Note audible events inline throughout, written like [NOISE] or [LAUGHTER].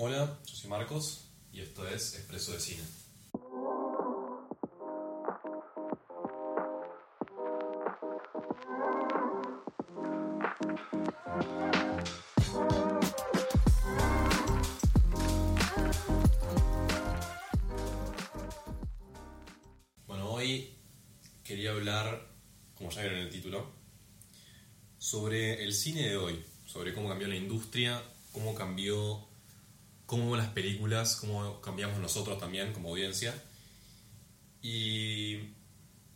Hola, yo soy Marcos y esto es Expreso de Cine. Bueno, hoy quería hablar, como ya vieron en el título, sobre el cine de hoy, sobre cómo cambió la industria, cómo cambió, cómo las películas, cómo cambiamos nosotros también como audiencia, y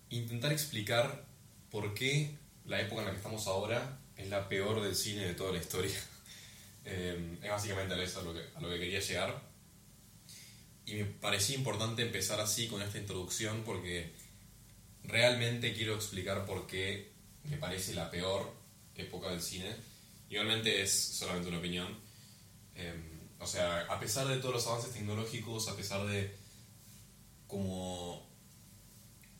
intentar explicar por qué la época en la que estamos ahora es la peor del cine de toda la historia. [LAUGHS] Eh, es básicamente eso a lo, que, a lo que quería llegar. Y me parecía importante empezar así con esta introducción porque realmente quiero explicar por qué me parece la peor época del cine. Igualmente es solamente una opinión. Eh, o sea, a pesar de todos los avances tecnológicos, a pesar de como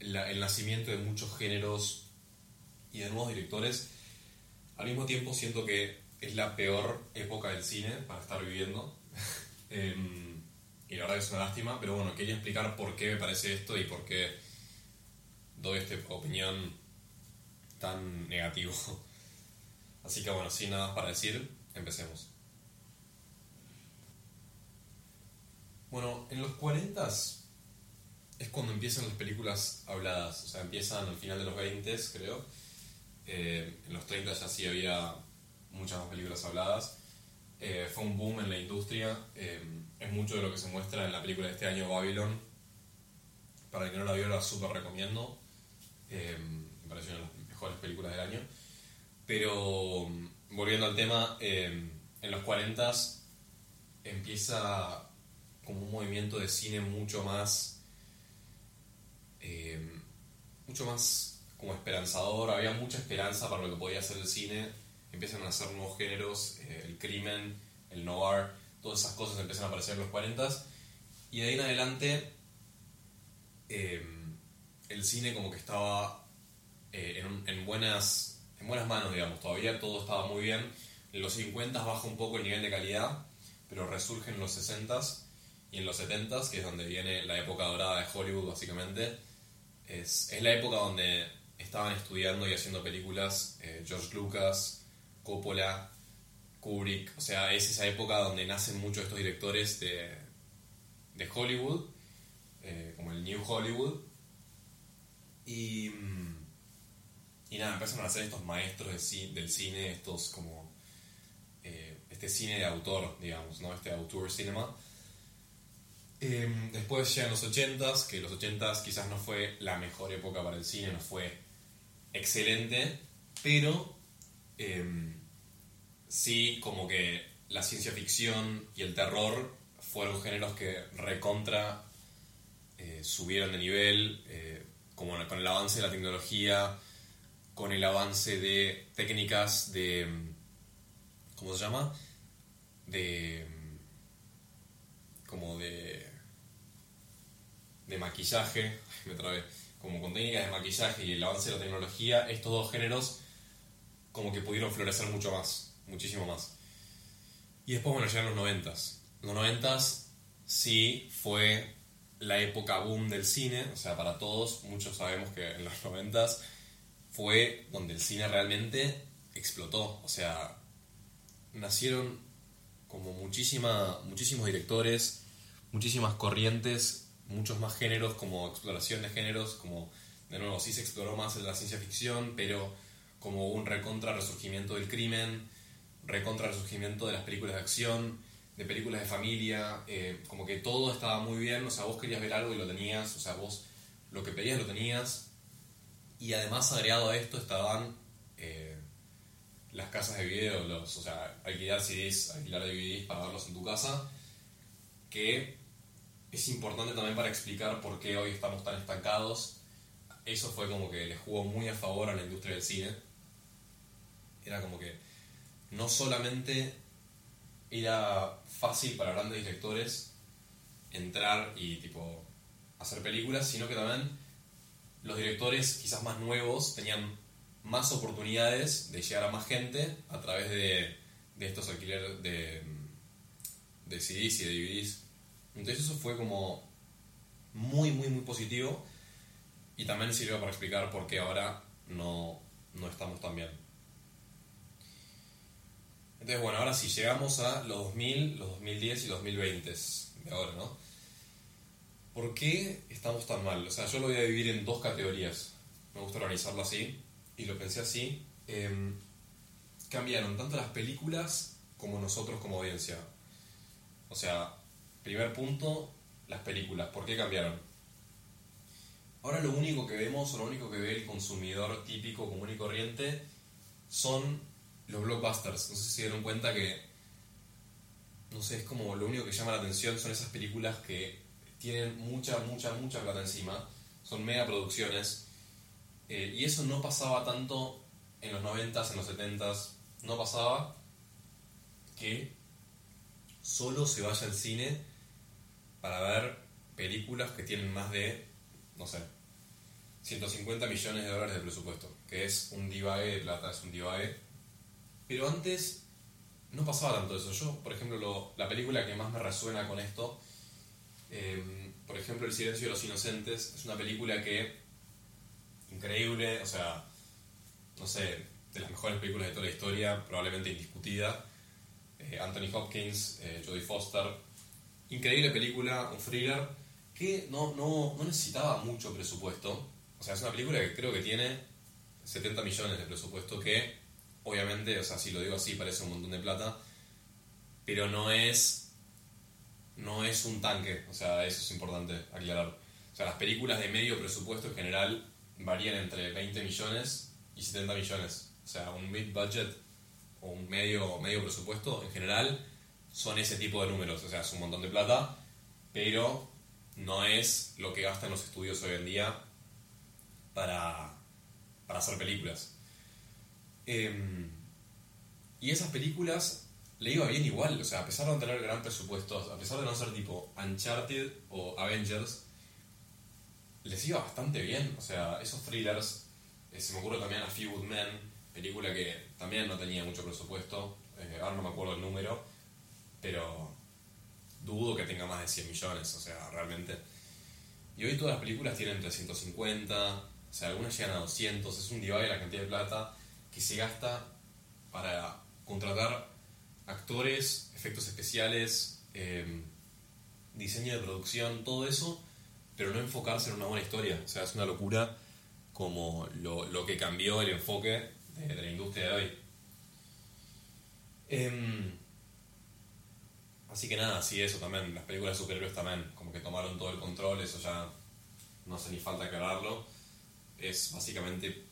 la- el nacimiento de muchos géneros y de nuevos directores, al mismo tiempo siento que es la peor época del cine para estar viviendo. [LAUGHS] Em, y la verdad es una lástima, pero bueno, quería explicar por qué me parece esto y por qué doy esta opinión tan negativo. [LAUGHS] Así que bueno, sin nada más para decir, empecemos. Bueno, en los 40 es cuando empiezan las películas habladas, o sea, empiezan al final de los 20, creo. Eh, en los 30 ya sí había muchas más películas habladas. Eh, fue un boom en la industria. eh, es mucho de lo que se muestra en la película de este año, Babylon. Para el que no la vio, la súper recomiendo. Eh, me pareció una de las mejores películas del año. Pero mm, volviendo al tema, eh, en los 40 empieza como un movimiento de cine mucho más. eh, mucho más como esperanzador. Había mucha esperanza para lo que podía hacer el cine. Empiezan a hacer nuevos géneros, eh, el crimen, el noir, todas esas cosas empiezan a aparecer en los 40 y de ahí en adelante eh, el cine como que estaba en, buenas, en buenas manos, digamos. Todavía todo estaba muy bien. En los 50 baja un poco el nivel de calidad, pero resurge en los 60s y en los 70s, que es donde viene la época dorada de Hollywood, básicamente. Es, es la época donde estaban estudiando y haciendo películas eh, George Lucas, Coppola, Kubrick. O sea, es esa época donde nacen muchos estos directores de, de Hollywood, eh, como el New Hollywood. Y, y nada, empezaron a hacer estos maestros del cine, estos como. eh, este cine de autor, digamos, ¿no? Este auteur cinema. Eh, después llegan los 80s, que los 80s quizás no fue la mejor época para el cine, no fue excelente, pero eh, sí como que la ciencia ficción y el terror fueron géneros que recontra eh, subieron de nivel, eh, como con el avance de la tecnología, con el avance de técnicas de... ¿Cómo se llama? De... como de... de maquillaje, [LAUGHS] me trabé, como con técnicas de maquillaje y el avance de la tecnología, estos dos géneros como que pudieron florecer mucho más, muchísimo más. Y después, bueno, llegan los noventas. Los noventas sí fue la época boom del cine, o sea, para todos, muchos sabemos que en los [LAUGHS] noventas fue donde el cine realmente explotó, o sea, nacieron como muchísima, muchísimos directores, muchísimas corrientes, muchos más géneros, como exploración de géneros, como, de nuevo, sí se exploró más en la ciencia ficción, pero como un recontra resurgimiento del crimen, recontra resurgimiento de las películas de acción, de películas de familia, eh, como que todo estaba muy bien, o sea, vos querías ver algo y lo tenías, o sea, vos lo que pedías lo tenías, y además agregado a esto estaban eh, las casas de video, los, o sea, alquilar CDs, alquilar DVDs para verlos en tu casa, que es importante también para explicar por qué hoy estamos tan estancados. Eso fue como que le jugó muy a favor a la industria del cine. Era como que no solamente era fácil para grandes directores entrar y tipo hacer películas, sino que también los directores quizás más nuevos tenían más oportunidades de llegar a más gente a través de, de estos alquileres de, de CDs y de DVDs. Entonces eso fue como muy, muy, muy positivo y también sirvió para explicar por qué ahora no, no estamos tan bien. Entonces, bueno, ahora sí, llegamos a los 2000, los 2010 y los 2020 de ahora, ¿no? ¿Por qué estamos tan mal? O sea, yo lo voy a dividir en dos categorías. Me gusta organizarlo así, y lo pensé así. Em, cambiaron tanto las películas como nosotros como audiencia. O sea, primer punto, las películas. ¿Por qué cambiaron? Ahora lo único que vemos, o lo único que ve el consumidor típico, común y corriente, son los blockbusters. No sé si se dieron cuenta que, no sé, es como lo único que llama la atención son esas películas que tienen mucha, mucha, mucha plata encima. Son mega producciones. Eh, y eso no pasaba tanto en los 90s, en los 70s. No pasaba que solo se vaya al cine para ver películas que tienen más de, no sé, 150 millones de dólares de presupuesto, que es un divague de plata, es un divague. Pero antes no pasaba tanto eso. Yo, por ejemplo, la película que más me resuena con esto, em, por ejemplo, El silencio de los inocentes, es una película que, increíble, o sea, no sé, de las mejores películas de toda la historia, probablemente indiscutida. Eh, Anthony Hopkins, eh, Jodie Foster, increíble película, un thriller que no, no, no necesitaba mucho presupuesto. O sea, es una película que creo que tiene 70 millones de presupuesto que, obviamente, o sea, si lo digo así parece un montón de plata, pero no es, no es un tanque, o sea, eso es importante aclarar. O sea, las películas de medio presupuesto en general varían entre 20 millones y 70 millones. O sea, un mid budget o un medio, medio presupuesto en general son ese tipo de números. O sea, es un montón de plata, pero no es lo que gastan los estudios hoy en día para, para hacer películas. Em, y esas películas le iba bien igual, o sea, a pesar de no tener gran presupuesto, a pesar de no ser tipo Uncharted o Avengers, les iba bastante bien. O sea, esos thrillers, eh, se me ocurre también a Few Good Men, película que también no tenía mucho presupuesto, eh, ahora no me acuerdo el número, pero dudo que tenga más de 100 millones, o sea, realmente. Y hoy todas las películas tienen 350, o sea, algunas llegan a 200, es un divague la cantidad de plata que se gasta para contratar actores, efectos especiales, em, diseño de producción, todo eso, pero no enfocarse en una buena historia. O sea, es una locura como lo, que cambió el enfoque de, la industria de hoy. Em, Así que nada, sí, eso también. Las películas de superhéroes también, como que tomaron todo el control, eso ya no hace ni falta aclararlo. Es básicamente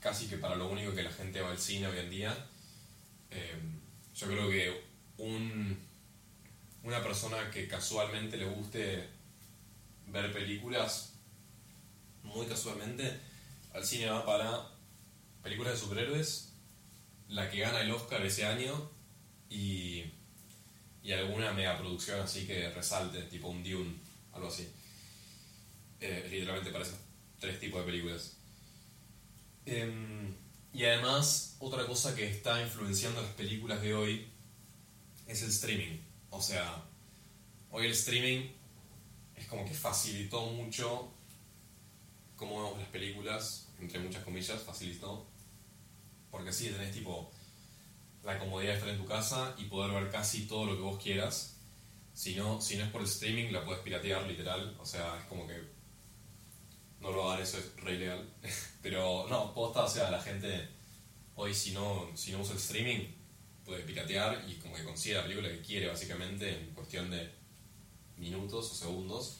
casi que para lo único que la gente va al cine hoy en día. Eh, yo creo que un, una persona que casualmente le guste ver películas, muy casualmente, al cine va para películas de superhéroes, la que gana el Oscar ese año y y alguna mega producción así que resalte, tipo un Dune, algo así. Eh, literalmente para esos tres tipos de películas. Em, y además, otra cosa que está influenciando las películas de hoy es el streaming. O sea, hoy el streaming es como que facilitó mucho cómo vemos las películas, entre muchas comillas, facilitó. Porque sí, tenés tipo la comodidad de estar en tu casa y poder ver casi todo lo que vos quieras. Si no, si no es por el streaming, la puedes piratear literal. O sea, es como que no lo hagan, eso es re ilegal. [LAUGHS] Pero no, posta, o sea, la gente hoy si no, si no usa el streaming, puede piratear y como que consigue la película que quiere, básicamente, en cuestión de minutos o segundos.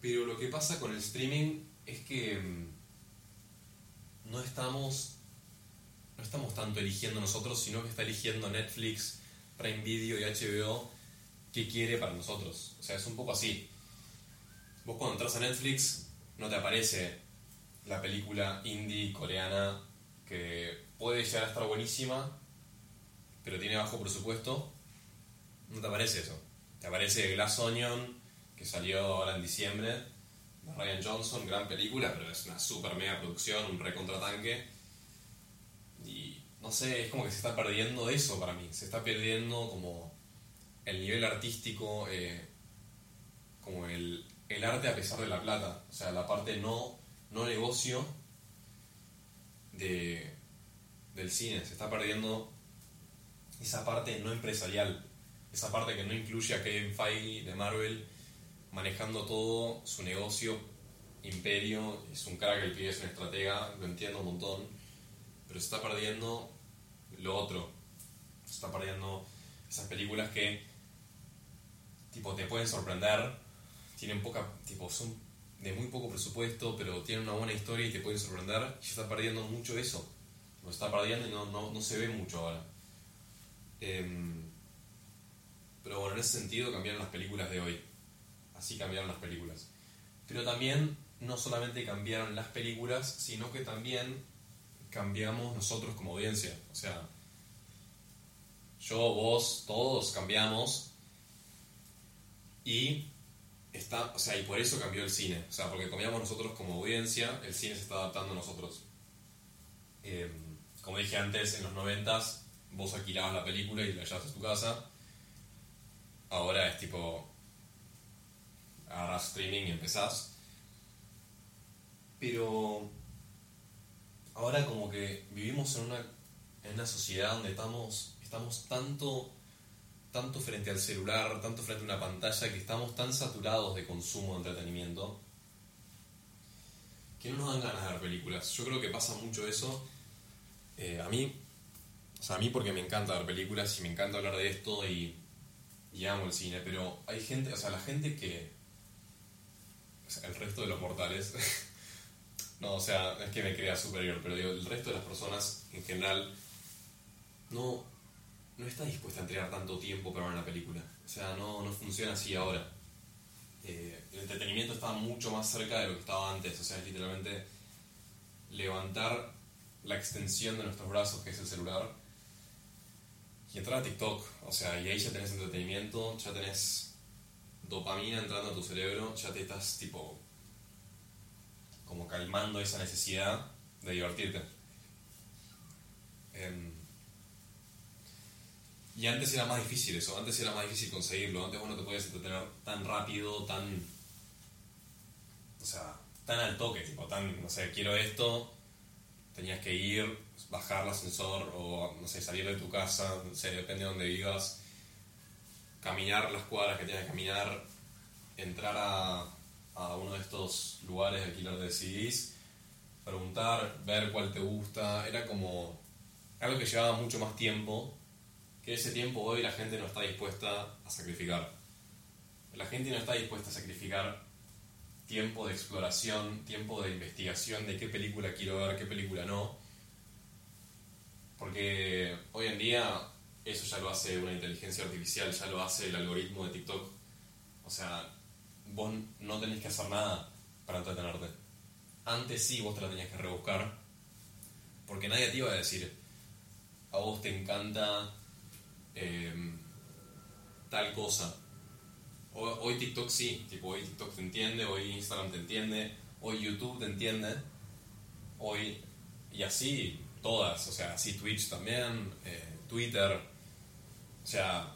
Pero lo que pasa con el streaming es que mm, no estamos no estamos tanto eligiendo nosotros, sino que está eligiendo Netflix, Prime Video y HBO qué quiere para nosotros. O sea, es un poco así. Vos cuando entras a Netflix no te aparece la película indie coreana que puede llegar a estar buenísima, pero tiene bajo presupuesto. No te aparece eso. Te aparece Glass Onion, que salió ahora en diciembre, de Ryan Johnson, gran película, pero es una super mega producción, un recontratanque no sé, es como que se está perdiendo eso para mí. Se está perdiendo como nivel artístico, eh, como el, el arte a pesar de la plata, o sea, la parte no, no negocio de, del cine, se está perdiendo esa parte no empresarial, esa parte que no incluye a Kevin Feige de Marvel manejando todo su negocio, imperio, es un que el pibe es un estratega, lo entiendo un montón, pero se está perdiendo lo otro, se está perdiendo esas películas que tipo te pueden sorprender, tienen poca, tipo son de muy poco presupuesto, pero tienen una buena historia y te pueden sorprender, y se está perdiendo mucho eso, lo está perdiendo y no, no, no se ve mucho ahora. Em, pero bueno, en ese sentido cambiaron las películas de hoy. Así cambiaron las películas. Pero también no solamente cambiaron las películas, sino que también cambiamos nosotros como audiencia. O sea, yo, vos, todos cambiamos y está, o sea, y por eso cambió el cine. O sea, porque cambiamos nosotros como audiencia, el cine se está adaptando a nosotros. Em, como dije antes, en los noventas vos alquilabas la película y la llevas a tu casa. Ahora es tipo, agarras streaming y empezás. Pero ahora como que vivimos en una, en una sociedad donde estamos, estamos tanto, tanto frente al celular, tanto frente a una pantalla, que estamos tan saturados de consumo de entretenimiento, que no nos dan ganas de ver películas. Yo creo que pasa mucho eso. Eh, a mí o sea, a mí porque me encanta ver películas y me encanta hablar de esto y, y amo el cine, pero hay gente, o sea, la gente que... O sea, el resto de los mortales... [LAUGHS] no, o sea, es que me crea superior, pero digo, el resto de las personas en general no, no está dispuesta a entregar tanto tiempo para ver una película. O sea, no, no funciona así ahora. Eh, el entretenimiento está mucho más cerca de lo que estaba antes, o sea, es literalmente levantar la extensión de nuestros brazos, que es el celular, y entrar a TikTok, o sea, y ahí ya tenés entretenimiento, ya tenés dopamina entrando a tu cerebro, ya te estás tipo como calmando esa necesidad de divertirte. Em, y antes era más difícil eso, antes era más difícil conseguirlo, antes vos no te podías entretener tan rápido, tan... O sea, tan al toque, tipo, tan, no sé, quiero esto, tenías que ir, bajar el ascensor o, no sé, salir de tu casa, no sé, depende de dónde vivas, caminar las cuadras que tienes que caminar, entrar a, a uno de estos lugares de alquiler de CDs, preguntar, ver cuál te gusta, era como algo que llevaba mucho más tiempo, que ese tiempo hoy la gente no está dispuesta a sacrificar. La gente no está dispuesta a sacrificar tiempo de exploración, tiempo de investigación de qué película quiero ver, qué película no. Porque hoy en día eso ya lo hace una inteligencia artificial, ya lo hace el algoritmo de TikTok. O sea, vos no tenés que hacer nada para entretenerte. Antes sí vos te la tenías que rebuscar, porque nadie te iba a decir, a vos te encanta em, tal cosa, Hoy, TikTok sí, tipo hoy TikTok te entiende, hoy Instagram te entiende, hoy YouTube te entiende, hoy y así todas, o sea, así Twitch también, eh, Twitter, o sea,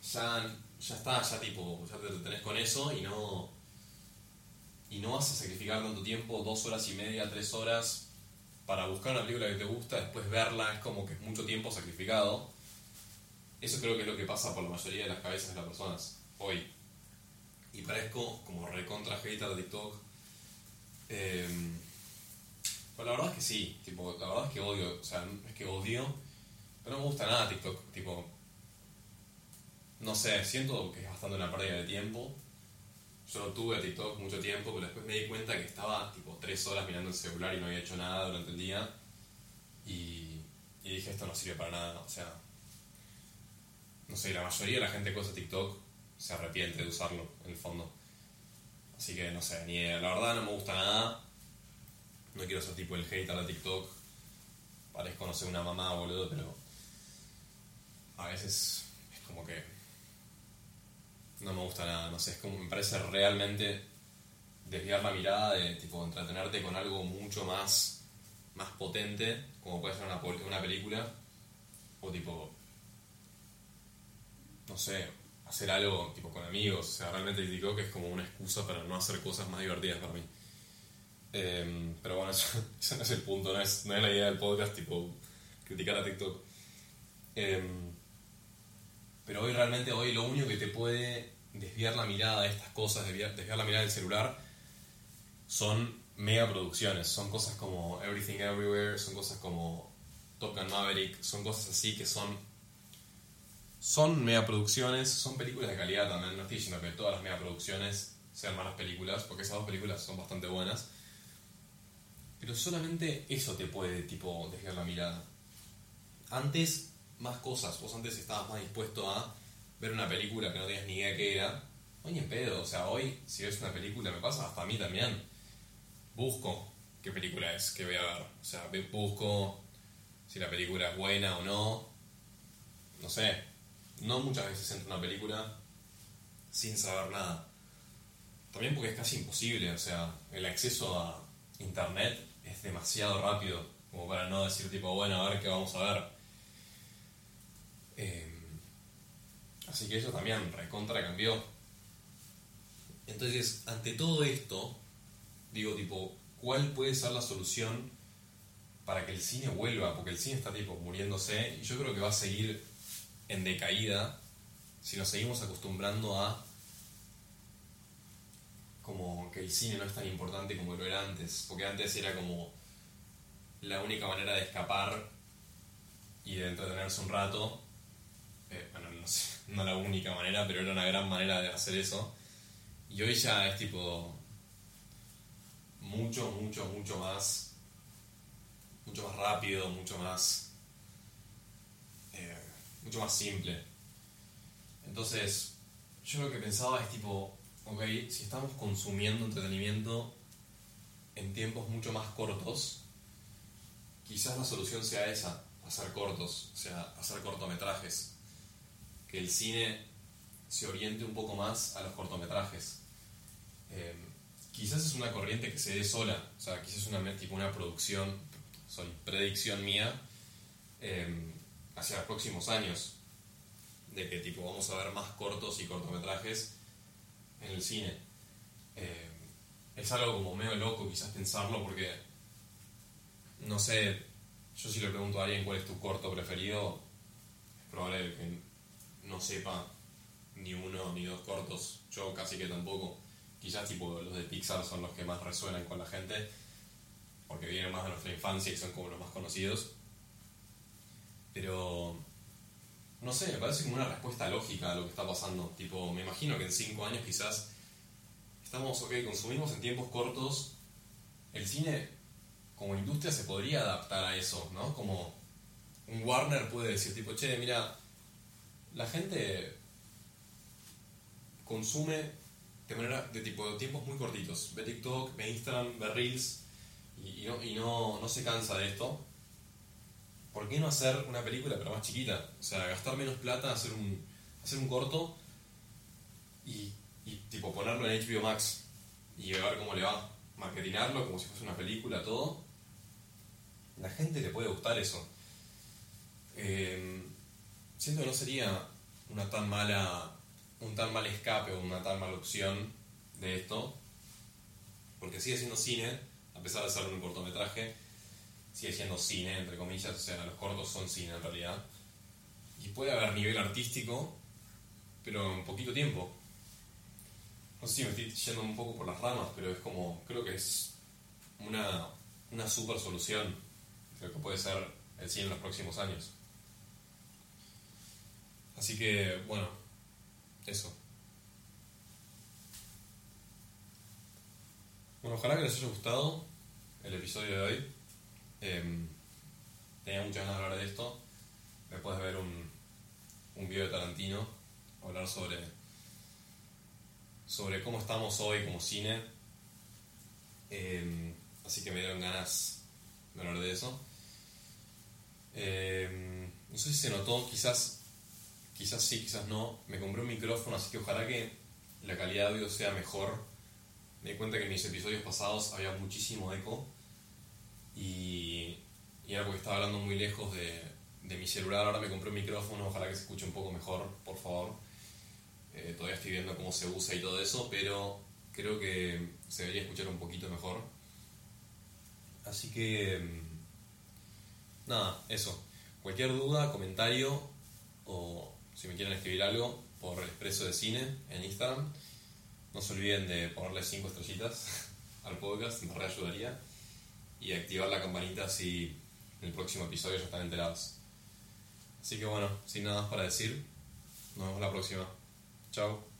ya, ya está, ya tipo, ya te tenés con eso y no, y no vas a sacrificar tanto tiempo, dos horas y media, tres horas, para buscar una película que te gusta, después verla, es como que es mucho tiempo sacrificado eso creo que es lo que pasa por la mayoría de las cabezas de las personas hoy. Y parezco como recontra hater de TikTok. Eh, pues la verdad es que sí, tipo, la verdad es que odio, o sea, es que odio, pero no me gusta nada TikTok, tipo, no sé, siento que es bastante una pérdida de tiempo. Yo tuve TikTok mucho tiempo, pero después me di cuenta que estaba tipo tres horas mirando el celular y no había hecho nada durante el día. Y, y dije, esto no sirve para nada, o sea, no sé, la mayoría de la gente que usa TikTok se arrepiente de usarlo, en el fondo. Así que no sé, ni la verdad no me gusta nada. No quiero ser tipo el hater de TikTok. Parezco, no sé, una mamá, boludo, pero a veces es como que no me gusta nada, no sé, es como me parece realmente desviar la mirada de tipo entretenerte con algo mucho más más potente, como puede ser una, una película, o tipo no sé, hacer algo tipo con amigos. O sea, realmente TikTok es como una excusa para no hacer cosas más divertidas para mí. Em, pero bueno, [LAUGHS] eso, no es el punto, no es, no es la idea del podcast, tipo, criticar a TikTok. Em, pero hoy realmente, hoy lo único que te puede desviar la mirada de estas cosas, desviar, la mirada del celular, son mega producciones. Son cosas como Everything Everywhere, son cosas como Top Gun Maverick, son cosas así que son son megaproducciones, son películas de calidad también. No estoy diciendo que todas las megaproducciones sean malas películas, porque esas dos películas son bastante buenas. Pero solamente eso te puede, tipo, desviar la mirada. Antes, más cosas. Vos antes estabas más dispuesto a ver una película que no tenías ni idea qué era. Hoy en pedo, o sea, hoy, si ves una película, me pasa hasta a mí también. Busco qué película es que voy a ver. O sea, busco si la película es buena o no. No sé, no muchas veces entro en una película sin saber nada. También porque es casi imposible, o sea, el acceso a internet es demasiado rápido como para no decir tipo, bueno, a ver qué vamos a ver. Em, así que eso también recontra cambió. Entonces, ante todo esto, digo tipo, ¿cuál puede ser la solución para que el cine vuelva? Porque el cine está tipo muriéndose y yo creo que va a seguir en decaída si nos seguimos acostumbrando a como que el cine no es tan importante como lo era antes, porque antes era como la única manera de escapar y de entretenerse un rato, eh, bueno, no, sé, no la única manera, pero era una gran manera de hacer eso, y hoy ya es tipo mucho, mucho, mucho más, mucho más rápido, mucho más mucho más simple. Entonces, yo lo que pensaba es tipo, ok, si estamos consumiendo entretenimiento en tiempos mucho más cortos, quizás la solución sea esa, hacer cortos, o sea, hacer cortometrajes. Que el cine se oriente un poco más a los cortometrajes. Em, quizás es una corriente que se dé sola, o sea, quizás es una, tipo una producción, soy predicción mía, em, hacia los próximos años, de que tipo vamos a ver más cortos y cortometrajes en el cine. Eh, es algo como medio loco quizás pensarlo porque, no sé, yo si le pregunto a alguien cuál es tu corto preferido, es probable que no sepa ni uno ni dos cortos, yo casi que tampoco. Quizás tipo los de Pixar son los que más resuenan con la gente, porque vienen más de nuestra infancia y son como los más conocidos. Pero, no sé, me parece como una respuesta lógica a lo que está pasando. Tipo, me imagino que en cinco años quizás estamos, ok, consumimos en tiempos cortos. El cine, como industria, se podría adaptar a eso, ¿no? Como un Warner puede decir, tipo, che, mira, la gente consume de manera de tipo de tiempos muy cortitos. Ve TikTok, ve Instagram, ve Reels y, no, y no, no se cansa de esto. ¿por qué no hacer una película pero más chiquita? O sea, gastar menos plata, hacer un, hacer un corto y, y tipo ponerlo en HBO Max y ver cómo le va. Marketinarlo como si fuese una película, todo. La gente le puede gustar eso. Eh, siento que no sería una tan mala, un tan mal escape o una tan mala opción de esto, porque sigue siendo cine, a pesar de ser un cortometraje, sigue siendo cine, entre comillas, o sea, los cortos son cine en realidad. Y puede haber nivel artístico, pero en poquito tiempo. No sé si me estoy yendo un poco por las ramas, pero es como, creo que es una, una super solución creo que puede ser el cine en los próximos años. Así que, bueno, eso. Bueno, ojalá que les haya gustado el episodio de hoy. Em, tenía muchas ganas de hablar de esto. Después de ver un, un video de Tarantino, hablar sobre, sobre cómo estamos hoy como cine. Em, así que me dieron ganas de hablar de eso. Em, no sé si se notó, quizás, quizás sí, quizás no. Me compré un micrófono, así que ojalá que la calidad de audio sea mejor. Me di cuenta que en mis episodios pasados había muchísimo eco y, y era porque estaba hablando muy lejos de, de mi celular. Ahora me compré un micrófono, ojalá que se escuche un poco mejor, por favor. Eh, todavía estoy viendo cómo se usa y todo eso, pero creo que se debería escuchar un poquito mejor. Así que... mm, Nada, eso. Cualquier duda, comentario o si me quieren escribir algo por el Expreso de Cine en Instagram, no se olviden de ponerle 5 estrellitas [LAUGHS] al podcast, me re ayudaría. Y activar la campanita si en el próximo episodio ya están enterados. Así que bueno, sin nada más para decir, nos vemos la próxima. Chao.